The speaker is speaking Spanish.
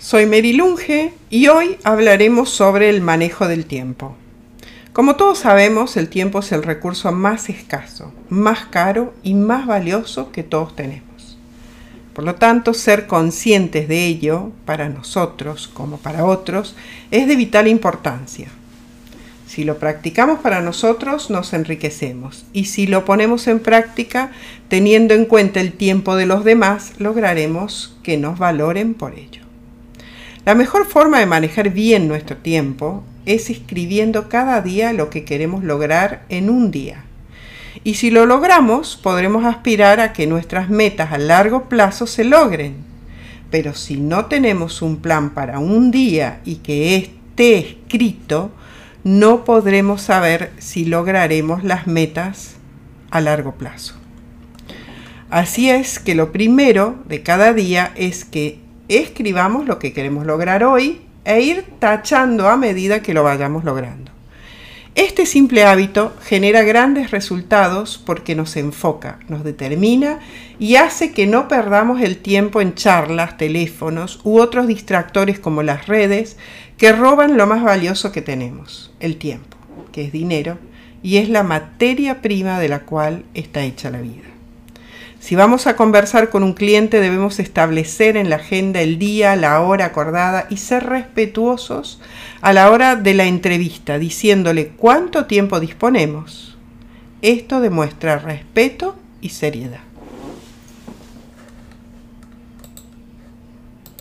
Soy Mary Lunge y hoy hablaremos sobre el manejo del tiempo. Como todos sabemos, el tiempo es el recurso más escaso, más caro y más valioso que todos tenemos. Por lo tanto, ser conscientes de ello, para nosotros como para otros, es de vital importancia. Si lo practicamos para nosotros, nos enriquecemos. Y si lo ponemos en práctica, teniendo en cuenta el tiempo de los demás, lograremos que nos valoren por ello. La mejor forma de manejar bien nuestro tiempo es escribiendo cada día lo que queremos lograr en un día. Y si lo logramos, podremos aspirar a que nuestras metas a largo plazo se logren. Pero si no tenemos un plan para un día y que esté escrito, no podremos saber si lograremos las metas a largo plazo. Así es que lo primero de cada día es que escribamos lo que queremos lograr hoy e ir tachando a medida que lo vayamos logrando. Este simple hábito genera grandes resultados porque nos enfoca, nos determina y hace que no perdamos el tiempo en charlas, teléfonos u otros distractores como las redes que roban lo más valioso que tenemos, el tiempo, que es dinero y es la materia prima de la cual está hecha la vida. Si vamos a conversar con un cliente debemos establecer en la agenda el día, la hora acordada y ser respetuosos a la hora de la entrevista, diciéndole cuánto tiempo disponemos. Esto demuestra respeto y seriedad.